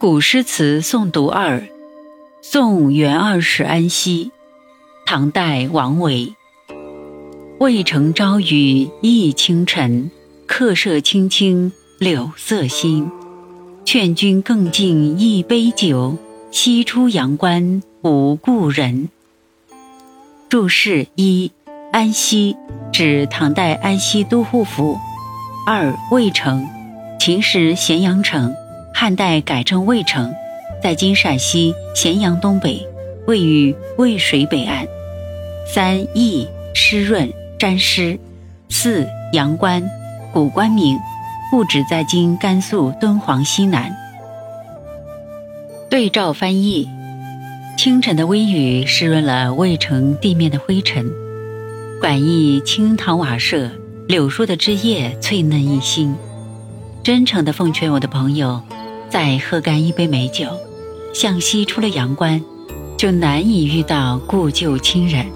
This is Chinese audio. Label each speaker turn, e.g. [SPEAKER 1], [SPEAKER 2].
[SPEAKER 1] 古诗词诵读二，宋元二使安西，唐代王维。渭城朝雨浥轻尘，客舍青青柳色新。劝君更尽一杯酒，西出阳关无故人。注释一：安西指唐代安西都护府。二渭城，秦时咸阳城。汉代改称渭城，在今陕西咸阳东北，位于渭水北岸。三易湿润沾湿。四阳关，古关名，故址在今甘肃敦煌西南。对照翻译：清晨的微雨湿润了渭城地面的灰尘，馆驿青堂瓦舍，柳树的枝叶翠嫩一新。真诚地奉劝我的朋友。再喝干一杯美酒，向西出了阳关，就难以遇到故旧亲人。